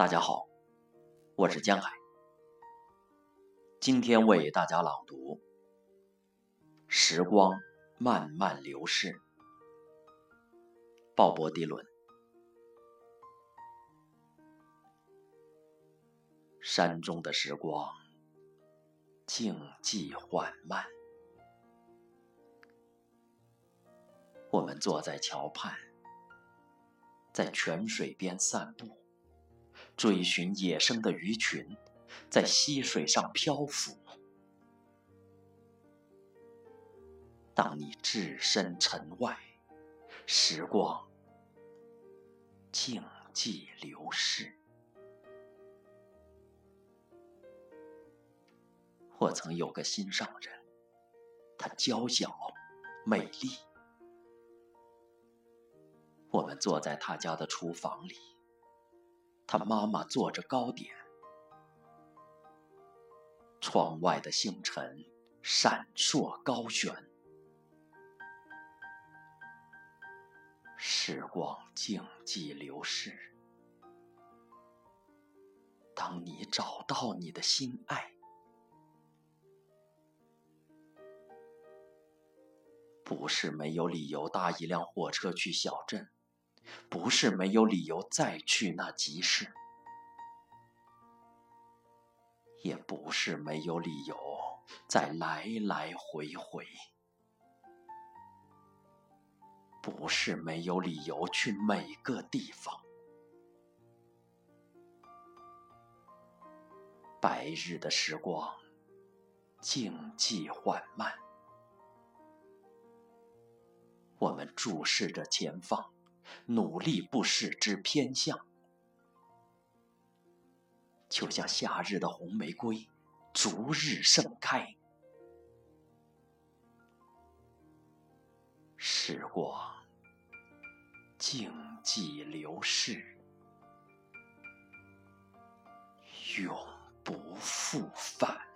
大家好，我是江海，今天为大家朗读《时光慢慢流逝》，鲍勃迪伦。山中的时光，静寂缓慢。我们坐在桥畔，在泉水边散步。追寻野生的鱼群，在溪水上漂浮。当你置身尘外，时光静寂流逝。我曾有个心上人，她娇小美丽。我们坐在她家的厨房里。他妈妈做着糕点，窗外的星辰闪烁高悬，时光静寂流逝。当你找到你的心爱，不是没有理由搭一辆火车去小镇。不是没有理由再去那集市，也不是没有理由再来来回回，不是没有理由去每个地方。白日的时光，静寂缓慢，我们注视着前方。努力不使之偏向，就像夏日的红玫瑰，逐日盛开。时光静寂流逝，永不复返。